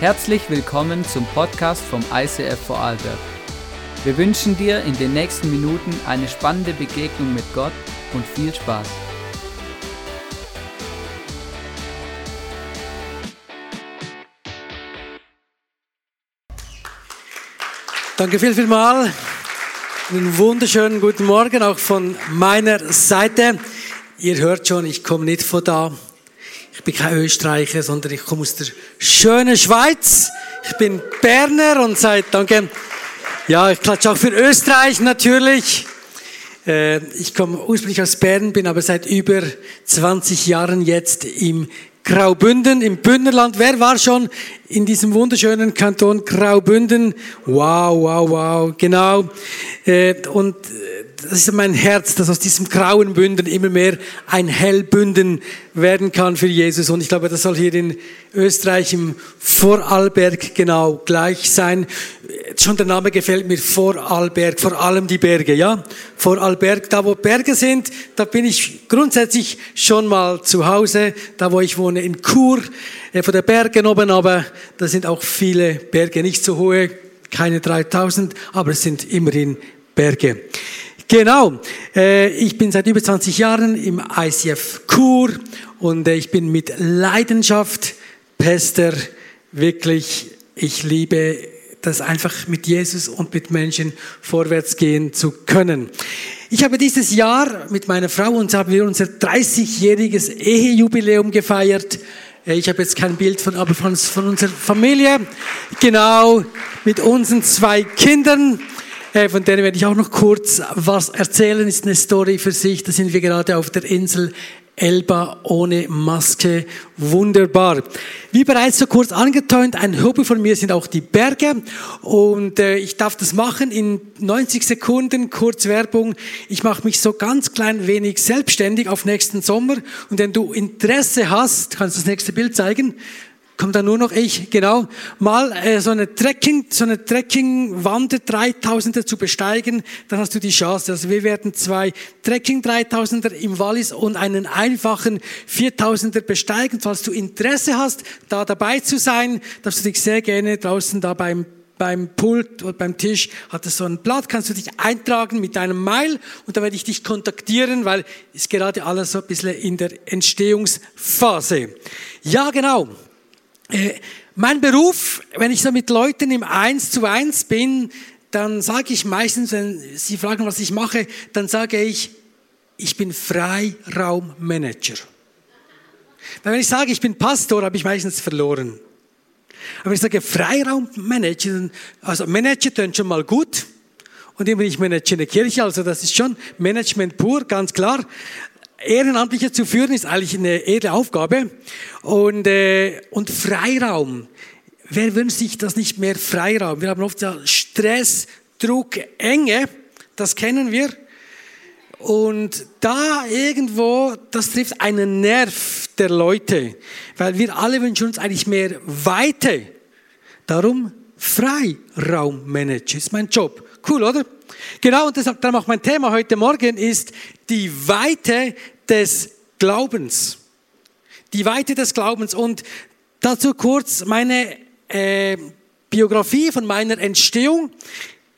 Herzlich willkommen zum Podcast vom ICF Vorarlberg. Wir wünschen dir in den nächsten Minuten eine spannende Begegnung mit Gott und viel Spaß. Danke viel, viel mal. Einen wunderschönen guten Morgen auch von meiner Seite. Ihr hört schon, ich komme nicht von da. Ich bin kein Österreicher, sondern ich komme aus der schönen Schweiz. Ich bin Berner und seit, danke, ja, ich klatsche auch für Österreich natürlich. Äh, ich komme ursprünglich aus Bern, bin aber seit über 20 Jahren jetzt im Graubünden im Bündnerland. Wer war schon in diesem wunderschönen Kanton Graubünden? Wow, wow, wow, genau. Äh, und äh, das ist mein Herz, dass aus diesem grauen Bünden immer mehr ein Hellbünden werden kann für Jesus. Und ich glaube, das soll hier in Österreich im Vorarlberg genau gleich sein. Schon der Name gefällt mir, Vorarlberg, vor allem die Berge, ja? Vorarlberg, da wo Berge sind, da bin ich grundsätzlich schon mal zu Hause. Da wo ich wohne in Chur, äh, von der Bergen oben, aber da sind auch viele Berge, nicht so hohe, keine 3000, aber es sind immerhin Berge. Genau, äh, ich bin seit über 20 Jahren im ICF Chur und äh, ich bin mit Leidenschaft Pester. Wirklich, ich liebe das einfach mit Jesus und mit Menschen vorwärts gehen zu können. Ich habe dieses Jahr mit meiner Frau uns haben wir unser 30-jähriges Ehejubiläum gefeiert. Äh, ich habe jetzt kein Bild von, aber von, von unserer Familie. Genau, mit unseren zwei Kindern. Äh, von denen werde ich auch noch kurz was erzählen. Ist eine Story für sich. Da sind wir gerade auf der Insel Elba ohne Maske. Wunderbar. Wie bereits so kurz angetönt, ein Hobby von mir sind auch die Berge. Und äh, ich darf das machen in 90 Sekunden, kurz Werbung. Ich mache mich so ganz klein wenig selbstständig auf nächsten Sommer. Und wenn du Interesse hast, kannst du das nächste Bild zeigen kommt dann nur noch ich, genau, mal äh, so eine Trekking, so eine Trekking-Wander 3000er zu besteigen, dann hast du die Chance. Also wir werden zwei Trekking 3000er im Wallis und einen einfachen 4000er besteigen. Falls du Interesse hast, da dabei zu sein, darfst du dich sehr gerne draußen da beim beim Pult oder beim Tisch hat es so ein Blatt, kannst du dich eintragen mit deinem Mail und dann werde ich dich kontaktieren, weil ist gerade alles so ein bisschen in der Entstehungsphase. Ja, genau. Äh, mein Beruf, wenn ich so mit Leuten im Eins zu Eins bin, dann sage ich meistens, wenn sie fragen, was ich mache, dann sage ich, ich bin Freiraummanager. Weil wenn ich sage, ich bin Pastor, habe ich meistens verloren. Aber wenn ich sage Freiraummanager, also Manager tönt schon mal gut. Und immer ich manage eine Kirche, also das ist schon Management pur, ganz klar. Ehrenamtliche zu führen ist eigentlich eine edle Aufgabe. Und, äh, und Freiraum. Wer wünscht sich das nicht mehr Freiraum? Wir haben oft ja Stress, Druck, Enge. Das kennen wir. Und da irgendwo, das trifft einen Nerv der Leute. Weil wir alle wünschen uns eigentlich mehr Weite. Darum Freiraummanager ist mein Job. Cool, oder? Genau, und deshalb, darum auch mein Thema heute Morgen ist die Weite des Glaubens. Die Weite des Glaubens. Und dazu kurz meine äh, Biografie von meiner Entstehung.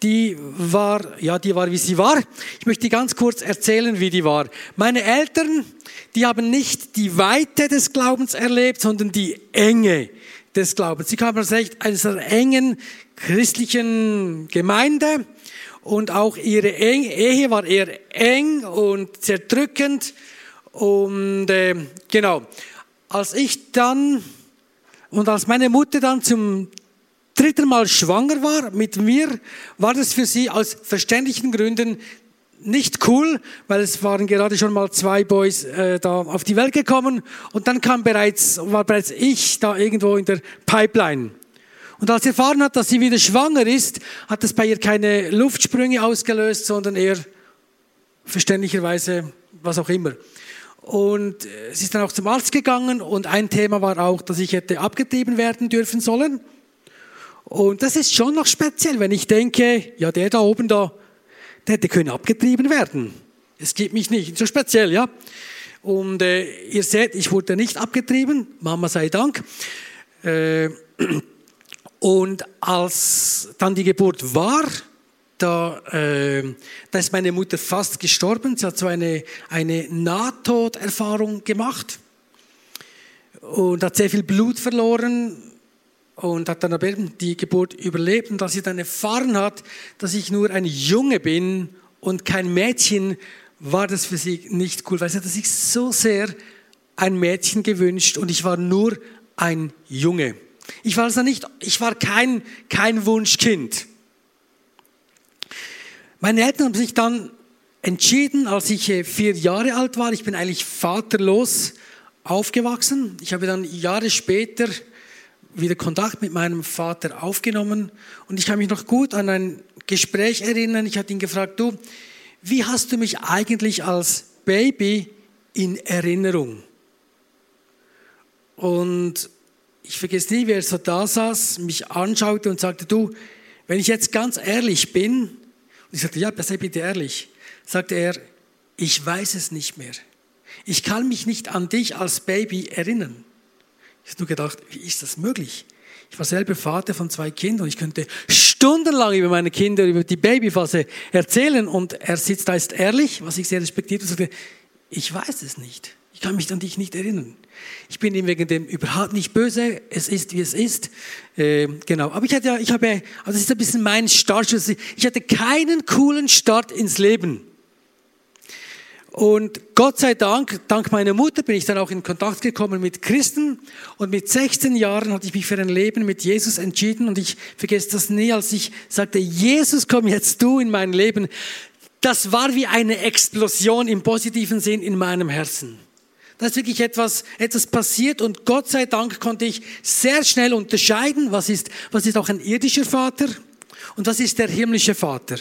Die war, ja, die war, wie sie war. Ich möchte ganz kurz erzählen, wie die war. Meine Eltern, die haben nicht die Weite des Glaubens erlebt, sondern die Enge des Glaubens. Sie kamen aus einer engen christlichen Gemeinde und auch ihre Ehe war eher eng und zerdrückend und äh, genau, als ich dann und als meine Mutter dann zum dritten Mal schwanger war mit mir, war das für sie aus verständlichen Gründen nicht cool, weil es waren gerade schon mal zwei Boys äh, da auf die Welt gekommen und dann kam bereits war bereits ich da irgendwo in der Pipeline. Und als sie erfahren hat, dass sie wieder schwanger ist, hat das bei ihr keine Luftsprünge ausgelöst, sondern eher verständlicherweise was auch immer. Und äh, sie ist dann auch zum Arzt gegangen und ein Thema war auch, dass ich hätte abgetrieben werden dürfen sollen. Und das ist schon noch speziell, wenn ich denke, ja, der da oben da, der hätte können abgetrieben werden. Es gibt mich nicht, so speziell, ja. Und äh, ihr seht, ich wurde nicht abgetrieben, Mama sei Dank. Äh, Und als dann die Geburt war, da, äh, da ist meine Mutter fast gestorben. Sie hat so eine, eine Nahtoderfahrung gemacht und hat sehr viel Blut verloren und hat dann aber eben die Geburt überlebt. Und als sie dann erfahren hat, dass ich nur ein Junge bin und kein Mädchen, war das für sie nicht cool, weil sie hat sich so sehr ein Mädchen gewünscht und ich war nur ein Junge. Ich war also nicht, ich war kein, kein Wunschkind. Meine Eltern haben sich dann entschieden, als ich äh, vier Jahre alt war, ich bin eigentlich vaterlos aufgewachsen. Ich habe dann Jahre später wieder Kontakt mit meinem Vater aufgenommen und ich kann mich noch gut an ein Gespräch erinnern. Ich hatte ihn gefragt, du, wie hast du mich eigentlich als Baby in Erinnerung? Und ich vergesse nie, wie er so da saß, mich anschaute und sagte, du, wenn ich jetzt ganz ehrlich bin, und ich sagte, ja, sei bitte ehrlich, sagte er, ich weiß es nicht mehr. Ich kann mich nicht an dich als Baby erinnern. Ich habe nur gedacht, wie ist das möglich? Ich war selber Vater von zwei Kindern und ich könnte stundenlang über meine Kinder, über die Babyphase erzählen und er sitzt da, ist ehrlich, was ich sehr respektiert und sagte, ich weiß es nicht. Ich kann mich an dich nicht erinnern. Ich bin ihm wegen dem überhaupt nicht böse. Es ist, wie es ist. Äh, genau. Aber ich hatte ja, ich habe, also das ist ein bisschen mein Start. Ich hatte keinen coolen Start ins Leben. Und Gott sei Dank, dank meiner Mutter bin ich dann auch in Kontakt gekommen mit Christen. Und mit 16 Jahren hatte ich mich für ein Leben mit Jesus entschieden. Und ich vergesse das nie, als ich sagte, Jesus, komm jetzt du in mein Leben. Das war wie eine Explosion im positiven Sinn in meinem Herzen. Da ist wirklich etwas, etwas passiert und Gott sei Dank konnte ich sehr schnell unterscheiden, was ist, was ist auch ein irdischer Vater und was ist der himmlische Vater.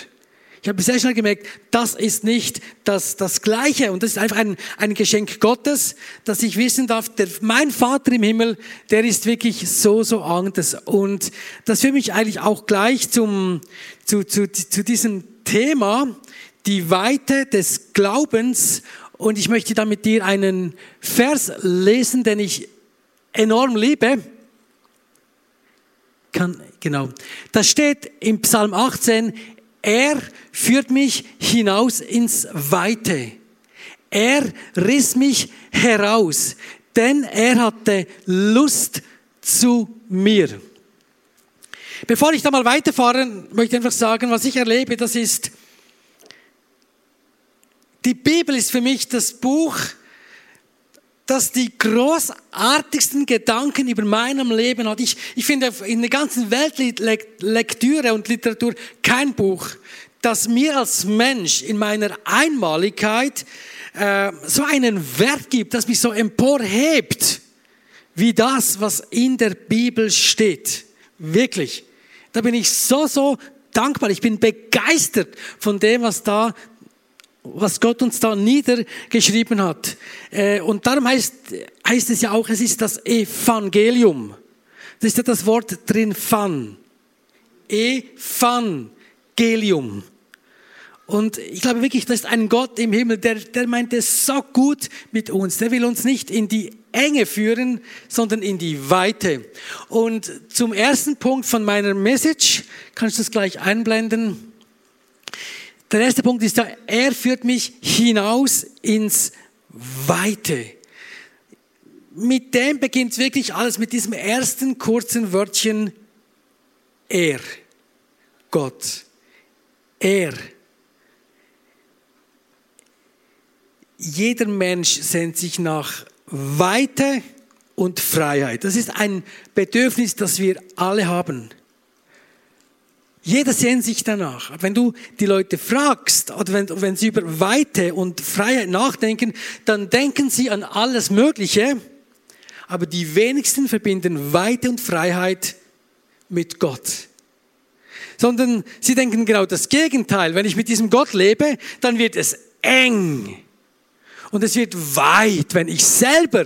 Ich habe sehr schnell gemerkt, das ist nicht das, das Gleiche und das ist einfach ein, ein Geschenk Gottes, dass ich wissen darf, der, mein Vater im Himmel, der ist wirklich so, so anders. Und das führt mich eigentlich auch gleich zum, zu, zu, zu diesem Thema, die Weite des Glaubens. Und ich möchte da mit dir einen Vers lesen, den ich enorm liebe. Kann, genau. Das steht im Psalm 18, er führt mich hinaus ins Weite. Er riss mich heraus, denn er hatte Lust zu mir. Bevor ich da mal weiterfahre, möchte ich einfach sagen, was ich erlebe, das ist, die Bibel ist für mich das Buch, das die großartigsten Gedanken über meinem Leben hat. Ich, ich finde in der ganzen Weltlektüre und Literatur kein Buch, das mir als Mensch in meiner Einmaligkeit äh, so einen Wert gibt, das mich so emporhebt, wie das, was in der Bibel steht. Wirklich. Da bin ich so, so dankbar. Ich bin begeistert von dem, was da was Gott uns da niedergeschrieben hat. Äh, und darum heißt, heißt es ja auch, es ist das Evangelium. Das ist ja das Wort drin, fan. Evangelium. Und ich glaube wirklich, das ist ein Gott im Himmel, der, der meint es so gut mit uns. Der will uns nicht in die Enge führen, sondern in die Weite. Und zum ersten Punkt von meiner Message, kannst du das gleich einblenden? Der erste Punkt ist da, er führt mich hinaus ins Weite. Mit dem beginnt wirklich alles, mit diesem ersten kurzen Wörtchen er. Gott. Er. Jeder Mensch sehnt sich nach Weite und Freiheit. Das ist ein Bedürfnis, das wir alle haben. Jeder sehnt sich danach. Wenn du die Leute fragst oder wenn, wenn sie über Weite und Freiheit nachdenken, dann denken sie an alles Mögliche, aber die wenigsten verbinden Weite und Freiheit mit Gott. Sondern sie denken genau das Gegenteil. Wenn ich mit diesem Gott lebe, dann wird es eng. Und es wird weit, wenn ich selber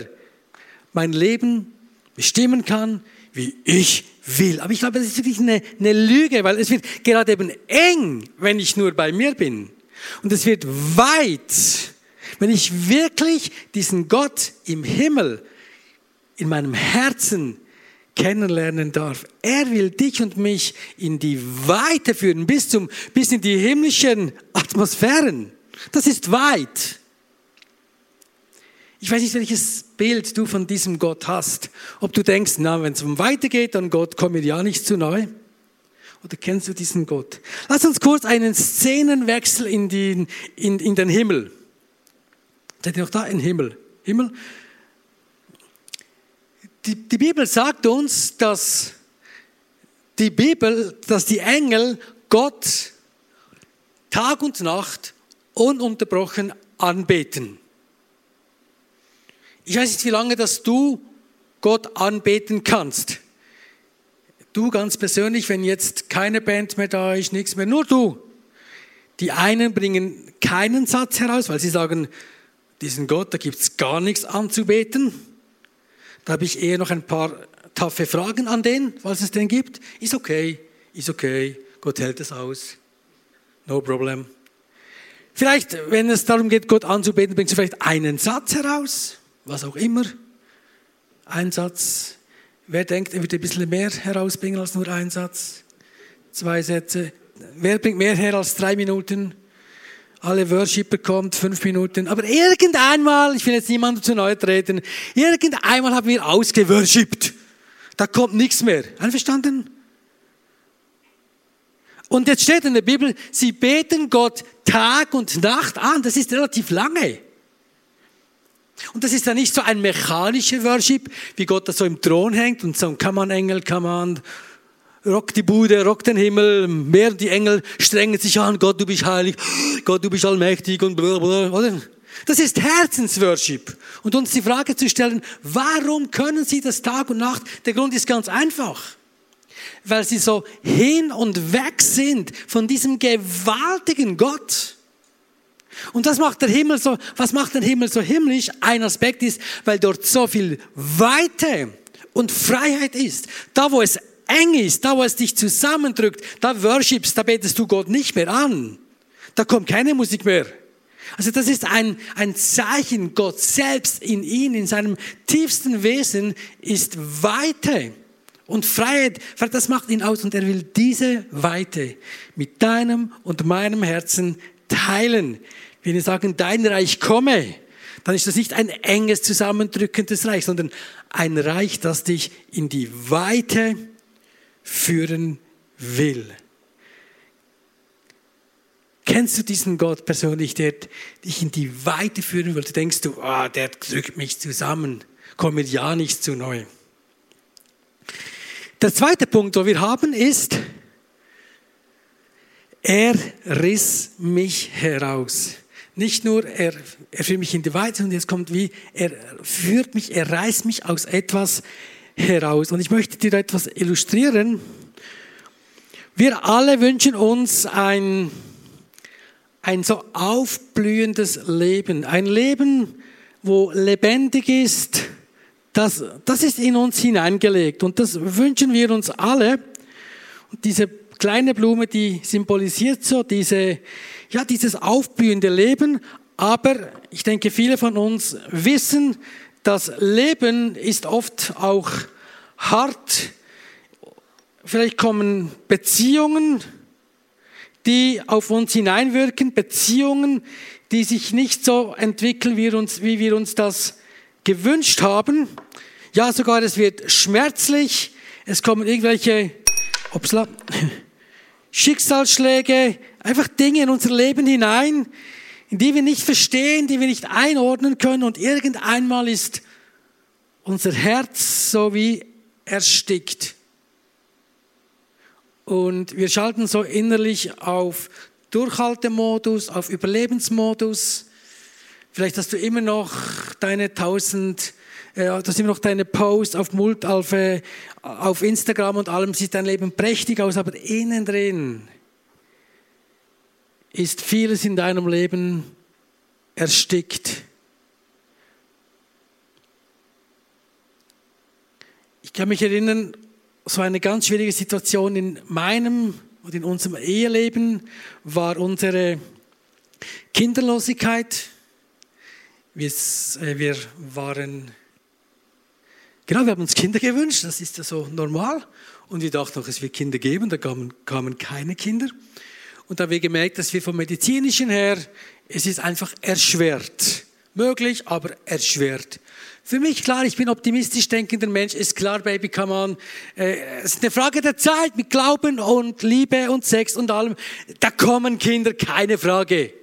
mein Leben bestimmen kann, wie ich will. Aber ich glaube, das ist wirklich eine, eine Lüge, weil es wird gerade eben eng, wenn ich nur bei mir bin. Und es wird weit, wenn ich wirklich diesen Gott im Himmel in meinem Herzen kennenlernen darf. Er will dich und mich in die Weite führen, bis, zum, bis in die himmlischen Atmosphären. Das ist weit. Ich weiß nicht, welches Bild du von diesem Gott hast. Ob du denkst, na, wenn es um weitergeht, dann Gott kommt mir ja nicht zu neu. Oder kennst du diesen Gott? Lass uns kurz einen Szenenwechsel in den, in, in den Himmel. Seid ihr noch da? In Himmel. Himmel. Die, die Bibel sagt uns, dass die Bibel, dass die Engel Gott Tag und Nacht ununterbrochen anbeten. Ich weiß nicht, wie lange dass du Gott anbeten kannst. Du ganz persönlich, wenn jetzt keine Band mehr da ist, nichts mehr, nur du. Die einen bringen keinen Satz heraus, weil sie sagen, diesen Gott, da gibt es gar nichts anzubeten. Da habe ich eher noch ein paar taffe Fragen an den, was es denn gibt. Ist okay, ist okay, Gott hält es aus. No problem. Vielleicht, wenn es darum geht, Gott anzubeten, bringst du vielleicht einen Satz heraus, was auch immer. Ein Satz. Wer denkt, er wird ein bisschen mehr herausbringen als nur ein Satz? Zwei Sätze. Wer bringt mehr her als drei Minuten? alle Worshipper kommt, fünf Minuten. Aber irgendeinmal, ich will jetzt niemandem zu neu treten, irgendeinmal haben wir ausgeworshipped. Da kommt nichts mehr. Einverstanden? Und jetzt steht in der Bibel, sie beten Gott Tag und Nacht an. Das ist relativ lange. Und das ist ja nicht so ein mechanischer Worship, wie Gott da so im Thron hängt und so, come on Engel, come on, rock die Bude, rock den Himmel, mehr die Engel strengen sich an, Gott, du bist heilig, Gott, du bist allmächtig und blablabla, oder? Das ist Herzensworship. Und uns die Frage zu stellen, warum können sie das Tag und Nacht? Der Grund ist ganz einfach. Weil sie so hin und weg sind von diesem gewaltigen Gott. Und das macht der Himmel so, was macht den Himmel so himmlisch? Ein Aspekt ist, weil dort so viel Weite und Freiheit ist. Da, wo es eng ist, da wo es dich zusammendrückt, da worshipst, da betest du Gott nicht mehr an. Da kommt keine Musik mehr. Also das ist ein, ein Zeichen, Gott selbst in ihn, in seinem tiefsten Wesen ist Weite und Freiheit. Das macht ihn aus und er will diese Weite mit deinem und meinem Herzen teilen. Wenn wir sagen, dein Reich komme, dann ist das nicht ein enges, zusammendrückendes Reich, sondern ein Reich, das dich in die Weite führen will. Kennst du diesen Gott persönlich, der dich in die Weite führen will? Du denkst du, oh, der drückt mich zusammen, komm mir ja nicht zu neu. Der zweite Punkt, wo wir haben, ist, er riss mich heraus. Nicht nur, er, er führt mich in die Weite, sondern jetzt kommt wie, er führt mich, er reißt mich aus etwas heraus. Und ich möchte dir etwas illustrieren. Wir alle wünschen uns ein, ein so aufblühendes Leben. Ein Leben, wo lebendig ist. Das, das ist in uns hineingelegt. Und das wünschen wir uns alle. Und diese kleine Blume, die symbolisiert so diese, ja, dieses aufblühende Leben. Aber ich denke, viele von uns wissen, das Leben ist oft auch hart. Vielleicht kommen Beziehungen, die auf uns hineinwirken, Beziehungen, die sich nicht so entwickeln, wie wir uns, wie wir uns das gewünscht haben. Ja, sogar es wird schmerzlich. Es kommen irgendwelche upsla, Schicksalsschläge, einfach Dinge in unser Leben hinein, die wir nicht verstehen, die wir nicht einordnen können und irgendeinmal ist unser Herz so wie erstickt. Und wir schalten so innerlich auf Durchhaltemodus, auf Überlebensmodus. Vielleicht hast du immer noch deine tausend, du hast immer noch deine Posts auf Mult, auf, äh, Instagram und allem sieht dein Leben prächtig aus, aber innen drin ist vieles in deinem Leben erstickt. Ich kann mich erinnern, so eine ganz schwierige Situation in meinem und in unserem Eheleben war unsere Kinderlosigkeit. Äh, wir waren Genau, wir haben uns Kinder gewünscht, das ist ja so normal. Und wir dachten noch, es wird Kinder geben, da kamen, kamen keine Kinder. Und da haben wir gemerkt, dass wir vom medizinischen her, es ist einfach erschwert. Möglich, aber erschwert. Für mich klar, ich bin optimistisch denkender Mensch, ist klar, Baby, come on. Äh, es ist eine Frage der Zeit mit Glauben und Liebe und Sex und allem. Da kommen Kinder, keine Frage.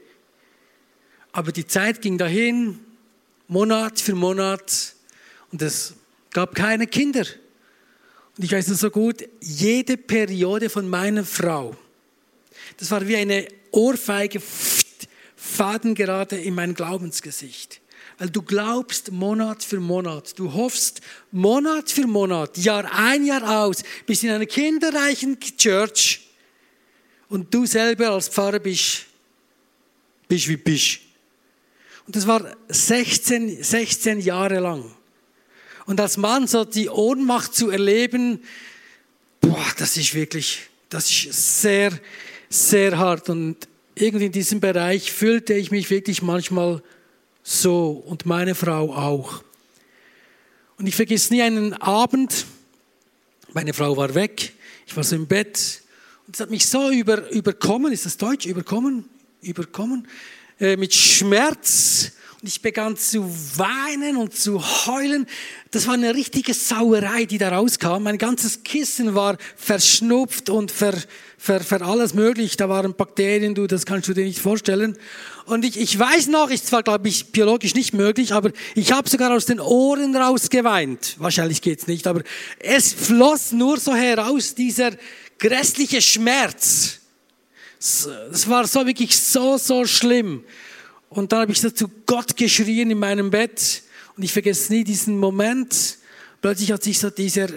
Aber die Zeit ging dahin, Monat für Monat, und es gab keine Kinder. Und ich weiß noch so gut, jede Periode von meiner Frau, das war wie eine Ohrfeige, Faden gerade in mein Glaubensgesicht. Weil du glaubst Monat für Monat. Du hoffst Monat für Monat, Jahr ein, Jahr aus, bist in einer kinderreichen Church und du selber als Pfarrer bist, bist wie bist. Und das war 16, 16 Jahre lang. Und als Mann so die Ohnmacht zu erleben, boah, das ist wirklich, das ist sehr, sehr hart. Und irgendwie in diesem Bereich fühlte ich mich wirklich manchmal so und meine Frau auch. Und ich vergesse nie einen Abend, meine Frau war weg, ich war so im Bett. Und es hat mich so über, überkommen, ist das Deutsch, überkommen, überkommen, äh, mit Schmerz und ich begann zu weinen und zu heulen. Das war eine richtige Sauerei, die da rauskam. Mein ganzes Kissen war verschnupft und ver, ver, ver alles möglich. Da waren Bakterien, du, das kannst du dir nicht vorstellen. Und ich, ich weiß noch, ist zwar, glaube ich, biologisch nicht möglich, aber ich habe sogar aus den Ohren raus geweint. Wahrscheinlich geht's nicht, aber es floss nur so heraus, dieser grässliche Schmerz. Es war so wirklich so, so schlimm. Und dann habe ich so zu Gott geschrien in meinem Bett. Und ich vergesse nie diesen Moment. Plötzlich hat sich so dieser,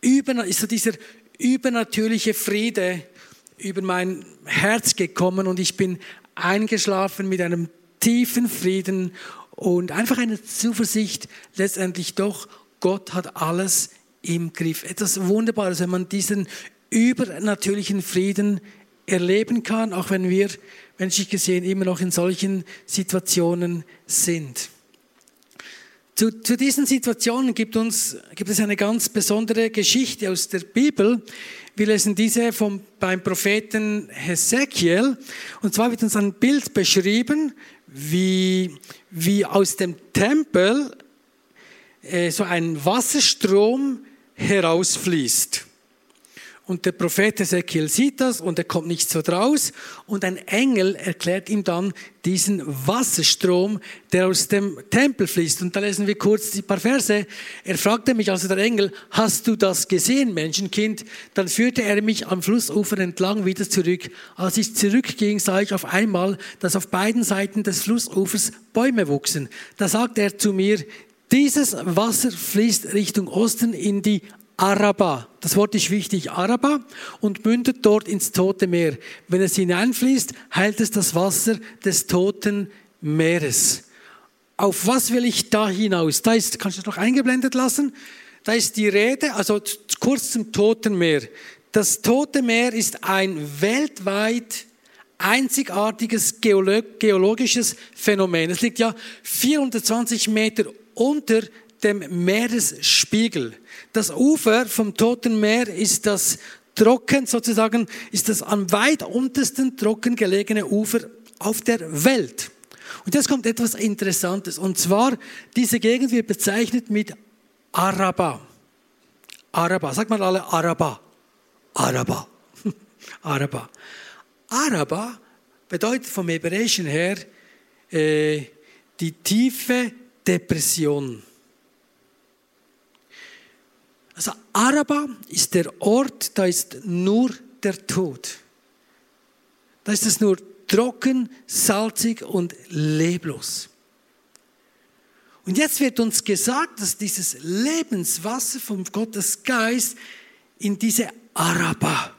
ist so dieser übernatürliche Friede über mein Herz gekommen und ich bin eingeschlafen mit einem tiefen Frieden und einfach eine Zuversicht, letztendlich doch, Gott hat alles im Griff. Etwas Wunderbares, wenn man diesen übernatürlichen Frieden erleben kann, auch wenn wir menschlich gesehen immer noch in solchen Situationen sind. Zu, zu diesen Situationen gibt, uns, gibt es eine ganz besondere Geschichte aus der Bibel. Wir lesen diese vom, beim Propheten Hesekiel. Und zwar wird uns ein Bild beschrieben, wie, wie aus dem Tempel äh, so ein Wasserstrom herausfließt. Und der Prophet Ezekiel sieht das und er kommt nicht so draus. Und ein Engel erklärt ihm dann diesen Wasserstrom, der aus dem Tempel fließt. Und da lesen wir kurz die paar Verse. Er fragte mich also der Engel, hast du das gesehen, Menschenkind? Dann führte er mich am Flussufer entlang wieder zurück. Als ich zurückging, sah ich auf einmal, dass auf beiden Seiten des Flussufers Bäume wuchsen. Da sagte er zu mir, dieses Wasser fließt Richtung Osten in die Araba. Das Wort ist wichtig, Araba, und mündet dort ins Tote Meer. Wenn es hineinfließt, heilt es das Wasser des Toten Meeres. Auf was will ich da hinaus? Da ist, kannst du das noch eingeblendet lassen? Da ist die Rede, also kurz zum Toten Meer. Das Tote Meer ist ein weltweit einzigartiges geologisches Phänomen. Es liegt ja 420 Meter unter dem Meeresspiegel. Das Ufer vom Toten Meer ist das trocken, sozusagen, ist das am weit untersten trocken gelegene Ufer auf der Welt. Und jetzt kommt etwas Interessantes. Und zwar, diese Gegend wird bezeichnet mit Araba. Araba. Sagt mal alle Araba. Araba. Araba. Araba bedeutet vom Hebräischen her äh, die tiefe Depression. Also Araba ist der Ort, da ist nur der Tod. Da ist es nur trocken, salzig und leblos. Und jetzt wird uns gesagt, dass dieses Lebenswasser vom Gottes Geist in diese Araba,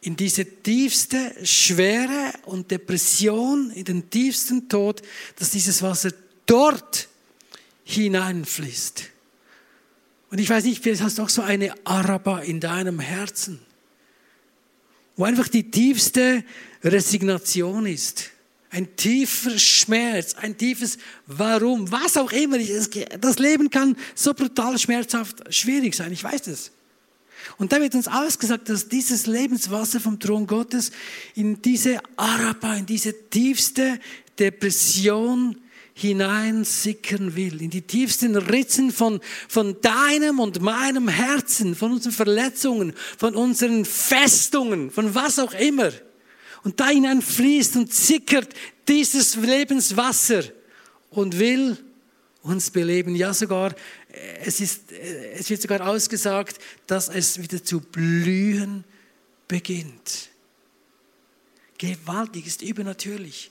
in diese tiefste Schwere und Depression, in den tiefsten Tod, dass dieses Wasser dort hineinfließt. Und ich weiß nicht, vielleicht hast du auch so eine Araba in deinem Herzen, wo einfach die tiefste Resignation ist. ein tiefer Schmerz, ein tiefes Warum, was auch immer. Das Leben kann so brutal schmerzhaft schwierig sein, ich weiß es. Und da wird uns ausgesagt, dass dieses Lebenswasser vom Thron Gottes in diese Araba, in diese tiefste Depression hineinsickern will, in die tiefsten Ritzen von, von deinem und meinem Herzen, von unseren Verletzungen, von unseren Festungen, von was auch immer. Und da hinein fließt und sickert dieses Lebenswasser und will uns beleben. Ja, sogar, äh, es, ist, äh, es wird sogar ausgesagt, dass es wieder zu blühen beginnt. Gewaltig, ist übernatürlich.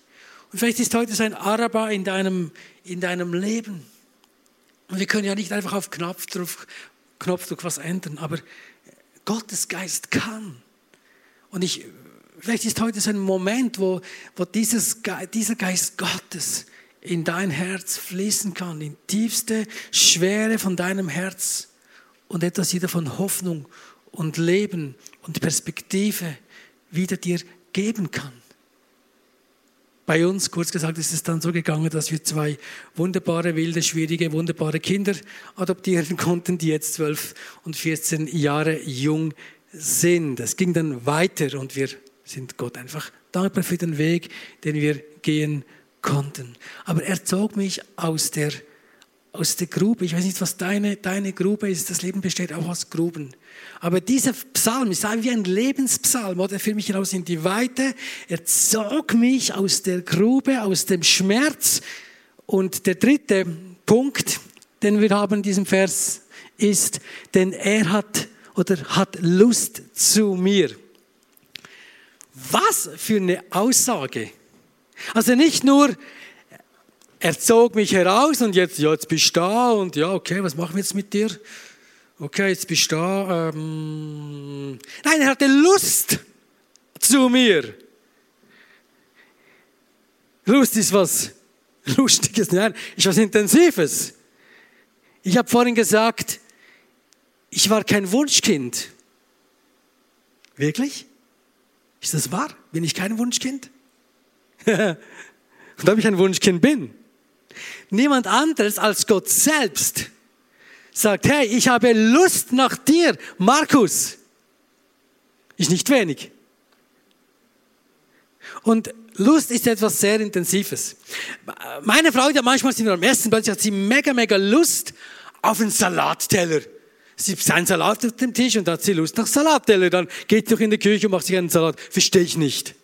Und vielleicht ist heute so ein Araber in deinem, in deinem Leben. Und wir können ja nicht einfach auf Knopfdruck, Knopfdruck was ändern, aber Gottes Geist kann. Und ich, vielleicht ist heute so ein Moment, wo, wo dieses, dieser Geist Gottes in dein Herz fließen kann, in tiefste Schwere von deinem Herz und etwas wieder von Hoffnung und Leben und Perspektive wieder dir geben kann. Bei uns, kurz gesagt, ist es dann so gegangen, dass wir zwei wunderbare, wilde, schwierige, wunderbare Kinder adoptieren konnten, die jetzt zwölf und 14 Jahre jung sind. Es ging dann weiter und wir sind Gott einfach dankbar für den Weg, den wir gehen konnten. Aber er zog mich aus der, aus der Grube. Ich weiß nicht, was deine, deine Grube ist. Das Leben besteht auch aus Gruben. Aber dieser Psalm ist wie ein Lebenspsalm, oder? Er führt mich hinaus in die Weite. Er zog mich aus der Grube, aus dem Schmerz. Und der dritte Punkt, den wir haben in diesem Vers, ist, denn er hat oder hat Lust zu mir. Was für eine Aussage. Also nicht nur, er zog mich heraus und jetzt, ja, jetzt bist du da und ja, okay, was machen wir jetzt mit dir? okay, jetzt bist du da. Ähm Nein, er hatte Lust zu mir. Lust ist was Lustiges, nein, ist was Intensives. Ich habe vorhin gesagt, ich war kein Wunschkind. Wirklich? Ist das wahr? Bin ich kein Wunschkind? Und ob ich ein Wunschkind bin? Niemand anderes als Gott selbst sagt, hey, ich habe Lust nach dir, Markus. Ist nicht wenig. Und Lust ist etwas sehr Intensives. Meine Frau, die manchmal sind wir am Essen, plötzlich hat sie mega, mega Lust auf einen Salatteller. Sie hat einen Salat auf dem Tisch und hat sie Lust nach Salatteller. Dann geht sie doch in die Küche und macht sich einen Salat. Verstehe ich nicht.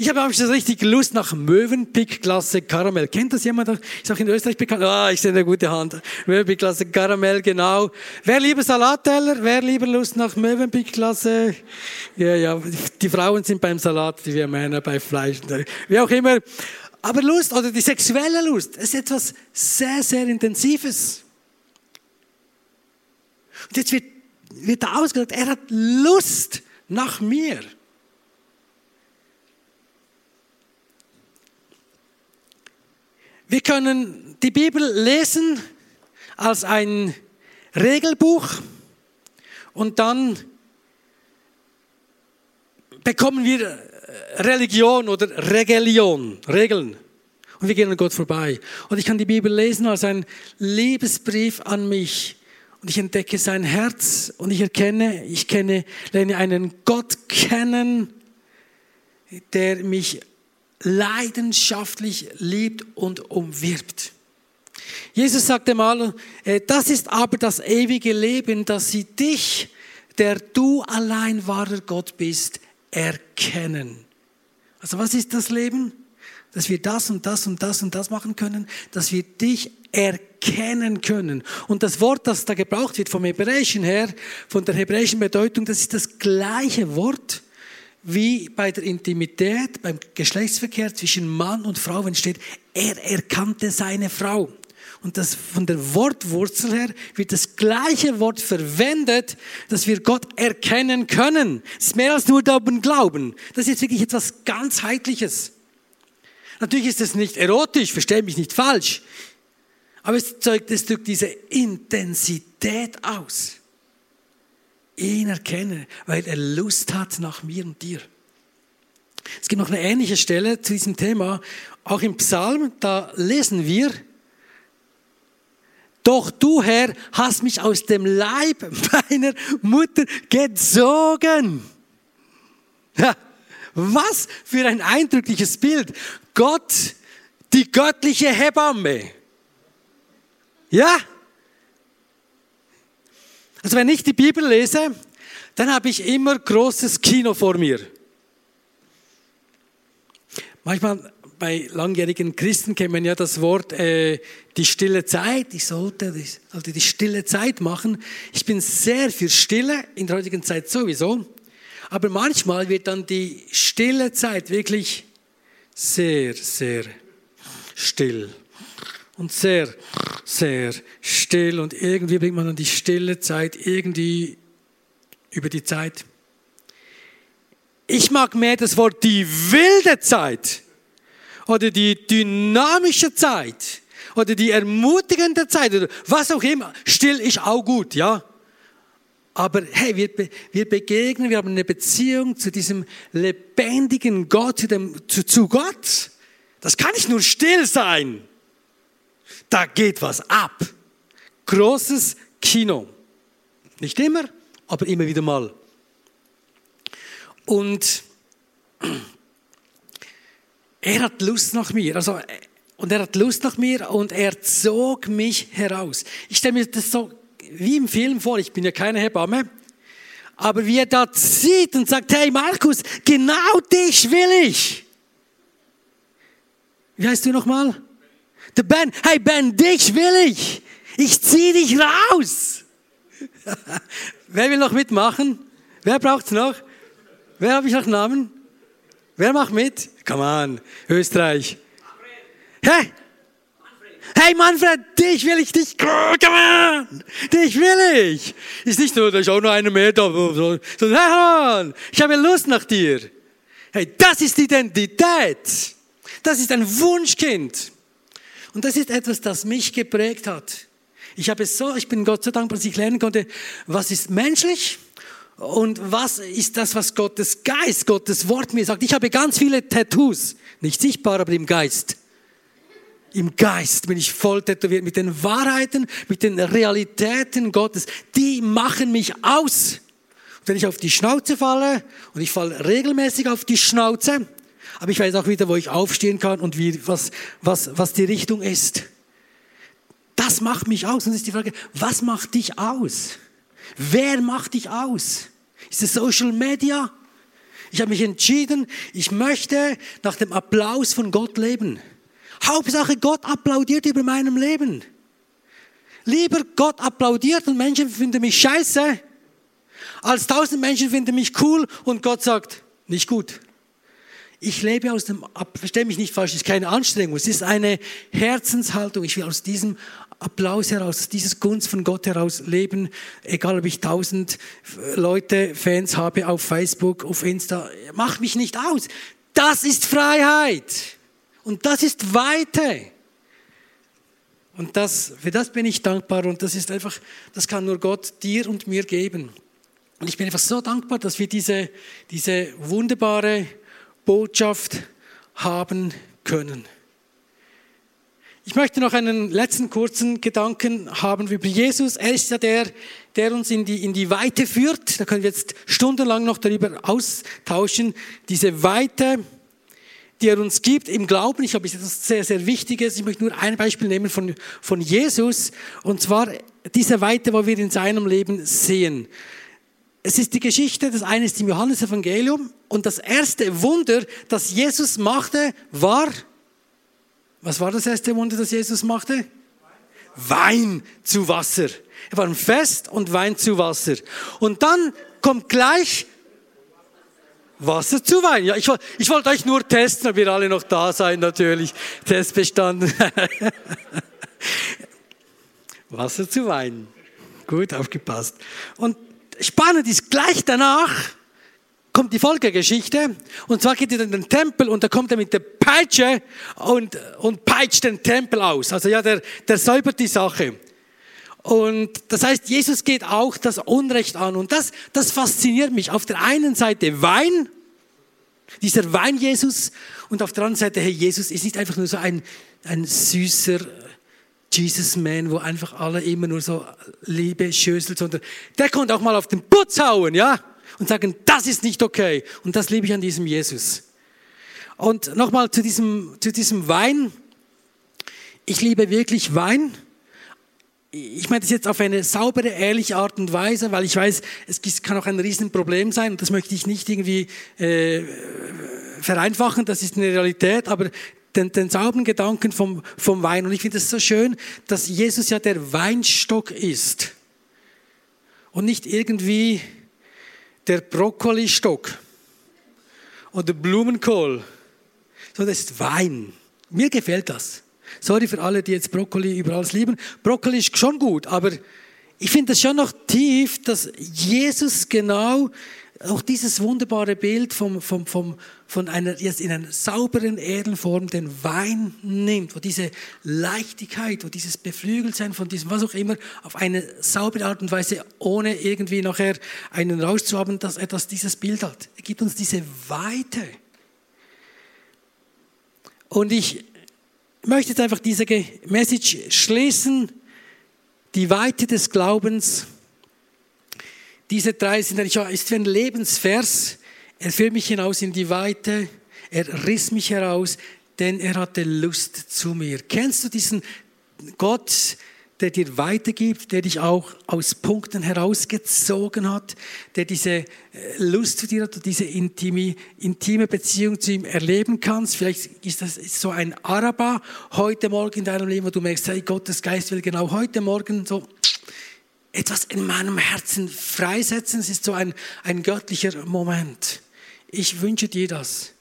Ich habe auch schon richtig Lust nach Möwenpick-Klasse Karamell. Kennt das jemand? Ist auch in Österreich bekannt. Ah, ich sehe eine gute Hand. Möwenpick-Klasse Karamell, genau. Wer lieber Salatteller? Wer lieber Lust nach Möwenpick-Klasse? Ja, ja. Die Frauen sind beim Salat, wir Männer bei Fleisch. Wie auch immer. Aber Lust oder die sexuelle Lust ist etwas sehr, sehr Intensives. Und jetzt wird, wird da ausgedrückt, er hat Lust nach mir. Wir können die Bibel lesen als ein Regelbuch und dann bekommen wir äh, Religion oder Regelion, Regeln. Und wir gehen an Gott vorbei. Und ich kann die Bibel lesen als ein Liebesbrief an mich. Und ich entdecke sein Herz und ich erkenne, ich kenne, lerne einen Gott kennen, der mich leidenschaftlich liebt und umwirbt. Jesus sagte mal, äh, das ist aber das ewige Leben, dass sie dich, der du allein wahrer Gott bist, erkennen. Also was ist das Leben? Dass wir das und das und das und das machen können, dass wir dich erkennen können. Und das Wort, das da gebraucht wird vom Hebräischen her, von der hebräischen Bedeutung, das ist das gleiche Wort, wie bei der Intimität, beim Geschlechtsverkehr zwischen Mann und Frau, wenn steht, er erkannte seine Frau. Und das von der Wortwurzel her wird das gleiche Wort verwendet, dass wir Gott erkennen können. Es ist mehr als nur darum glauben. Das ist jetzt wirklich etwas ganzheitliches. Natürlich ist es nicht erotisch, verstehe mich nicht falsch. Aber es zeugt, es drückt diese Intensität aus ihn erkennen, weil er Lust hat nach mir und dir. Es gibt noch eine ähnliche Stelle zu diesem Thema, auch im Psalm, da lesen wir, doch du, Herr, hast mich aus dem Leib meiner Mutter gezogen. Ja, was für ein eindrückliches Bild. Gott, die göttliche Hebamme. Ja? Also wenn ich die Bibel lese, dann habe ich immer großes Kino vor mir. Manchmal bei langjährigen Christen kennt man ja das Wort äh, die stille Zeit. Ich sollte, ich sollte die stille Zeit machen. Ich bin sehr für Stille, in der heutigen Zeit sowieso. Aber manchmal wird dann die stille Zeit wirklich sehr, sehr still. Und sehr, sehr still. Und irgendwie bringt man dann die stille Zeit irgendwie über die Zeit. Ich mag mehr das Wort die wilde Zeit oder die dynamische Zeit oder die ermutigende Zeit oder was auch immer. Still ist auch gut, ja. Aber hey, wir, wir begegnen, wir haben eine Beziehung zu diesem lebendigen Gott, zu, dem, zu, zu Gott. Das kann nicht nur still sein. Da geht was ab. Großes Kino. Nicht immer, aber immer wieder mal. Und er hat Lust nach mir. Also, und er hat Lust nach mir und er zog mich heraus. Ich stelle mir das so wie im Film vor. Ich bin ja keine Hebamme. Aber wie er da sieht und sagt, hey Markus, genau dich will ich. Wie heißt du nochmal? Der Ben. Hey Ben, dich will ich. Ich zieh dich raus. Wer will noch mitmachen? Wer braucht's noch? Wer habe ich noch Namen? Wer macht mit? Come on, Österreich. Hä? Hey Manfred, dich will ich, dich, come on, dich will ich. Ist nicht so, da ist auch noch einer mehr da, sondern, hey, ich habe Lust nach dir. Hey, das ist Identität. Das ist ein Wunschkind. Und das ist etwas, das mich geprägt hat. Ich habe es so, ich bin Gott so dankbar, dass ich lernen konnte, was ist menschlich und was ist das, was Gottes Geist, Gottes Wort mir sagt. Ich habe ganz viele Tattoos, nicht sichtbar, aber im Geist. Im Geist bin ich voll tätowiert mit den Wahrheiten, mit den Realitäten Gottes. Die machen mich aus. Und wenn ich auf die Schnauze falle, und ich falle regelmäßig auf die Schnauze, aber ich weiß auch wieder, wo ich aufstehen kann und wie, was, was, was die Richtung ist. Das macht mich aus. Und ist die Frage, was macht dich aus? Wer macht dich aus? Ist es Social Media? Ich habe mich entschieden, ich möchte nach dem Applaus von Gott leben. Hauptsache, Gott applaudiert über meinem Leben. Lieber Gott applaudiert und Menschen finden mich scheiße, als tausend Menschen finden mich cool und Gott sagt, nicht gut. Ich lebe aus dem, verstehe mich nicht falsch, es ist keine Anstrengung, es ist eine Herzenshaltung. Ich will aus diesem Applaus heraus, aus dieses Gunst von Gott heraus leben, egal ob ich tausend Leute, Fans habe auf Facebook, auf Insta, macht mich nicht aus. Das ist Freiheit. Und das ist Weite. Und das, für das bin ich dankbar und das ist einfach, das kann nur Gott dir und mir geben. Und ich bin einfach so dankbar, dass wir diese, diese wunderbare Botschaft haben können. Ich möchte noch einen letzten kurzen Gedanken haben über Jesus. Er ist ja der, der uns in die, in die Weite führt. Da können wir jetzt stundenlang noch darüber austauschen. Diese Weite, die er uns gibt im Glauben. Ich glaube, das ist sehr, sehr Wichtiges. Ich möchte nur ein Beispiel nehmen von, von Jesus. Und zwar diese Weite, wo wir in seinem Leben sehen. Es ist die Geschichte, das eine ist im Johannesevangelium und das erste Wunder, das Jesus machte, war, was war das erste Wunder, das Jesus machte? Wein zu Wasser. Er war ein Fest und Wein zu Wasser. Und dann kommt gleich Wasser zu Wein. Ja, ich, ich wollte euch nur testen, ob wir alle noch da sein, natürlich. Test bestanden. Wasser zu Wein. Gut aufgepasst. Und spannend ist, gleich danach kommt die Folgegeschichte. Und zwar geht er in den Tempel und da kommt er mit der Peitsche und, und peitscht den Tempel aus. Also ja, der, der säubert die Sache. Und das heißt, Jesus geht auch das Unrecht an. Und das, das fasziniert mich. Auf der einen Seite Wein, Dieser Wein Jesus und auf der anderen Seite, hey, Jesus ist nicht einfach nur so ein, ein süßer Jesus-Man, wo einfach alle immer nur so Liebe schöselt, sondern der konnte auch mal auf den Putz hauen, ja? Und sagen, das ist nicht okay. Und das liebe ich an diesem Jesus. Und nochmal zu diesem, zu diesem Wein. Ich liebe wirklich Wein ich meine das jetzt auf eine saubere, ehrliche Art und Weise, weil ich weiß, es kann auch ein Riesenproblem sein und das möchte ich nicht irgendwie äh, vereinfachen, das ist eine Realität, aber den, den sauberen Gedanken vom, vom Wein. Und ich finde es so schön, dass Jesus ja der Weinstock ist und nicht irgendwie der Brokkolistock oder Blumenkohl, sondern es ist Wein. Mir gefällt das. Sorry für alle, die jetzt Brokkoli über alles lieben. Brokkoli ist schon gut, aber ich finde es schon noch tief, dass Jesus genau auch dieses wunderbare Bild vom, vom, vom, von einer, jetzt in einer sauberen Erdenform den Wein nimmt, wo diese Leichtigkeit, wo dieses Beflügeltsein von diesem, was auch immer, auf eine saubere Art und Weise, ohne irgendwie nachher einen Rausch zu haben, dass das, dieses Bild hat. Er gibt uns diese Weite. Und ich möchte jetzt einfach diese Message schließen. Die Weite des Glaubens. Diese drei sind eigentlich, ist wie ein Lebensvers. Er führt mich hinaus in die Weite. Er riss mich heraus, denn er hatte Lust zu mir. Kennst du diesen Gott, der dir weitergibt, der dich auch aus Punkten herausgezogen hat, der diese äh, Lust zu dir hat, diese intime, intime Beziehung zu ihm erleben kannst. Vielleicht ist das so ein Araber heute Morgen in deinem Leben, wo du merkst, hey, Gottes Geist will genau heute Morgen so etwas in meinem Herzen freisetzen. Es ist so ein, ein göttlicher Moment. Ich wünsche dir das.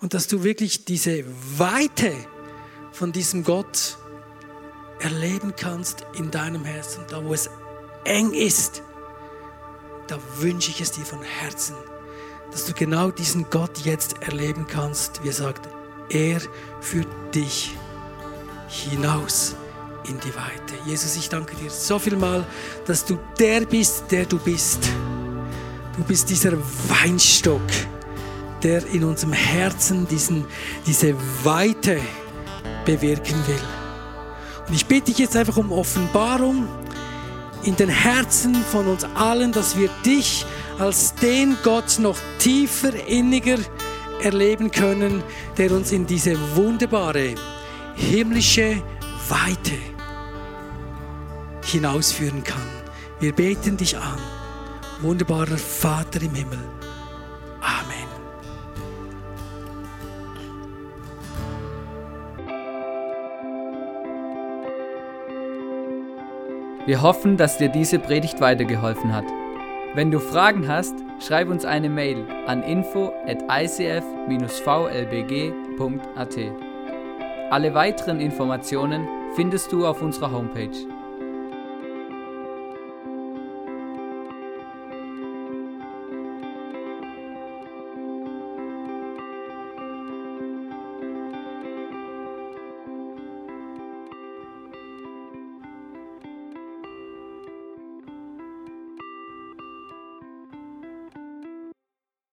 Und dass du wirklich diese Weite von diesem Gott erleben kannst in deinem Herzen, da wo es eng ist, da wünsche ich es dir von Herzen, dass du genau diesen Gott jetzt erleben kannst, wie er sagt, er führt dich hinaus in die Weite. Jesus, ich danke dir so viel mal, dass du der bist, der du bist. Du bist dieser Weinstock, der in unserem Herzen diesen, diese Weite bewirken will. Und ich bitte dich jetzt einfach um Offenbarung in den Herzen von uns allen, dass wir dich als den Gott noch tiefer, inniger erleben können, der uns in diese wunderbare himmlische Weite hinausführen kann. Wir beten dich an, wunderbarer Vater im Himmel. Wir hoffen, dass dir diese Predigt weitergeholfen hat. Wenn du Fragen hast, schreib uns eine Mail an info at icf-vlbg.at. Alle weiteren Informationen findest du auf unserer Homepage.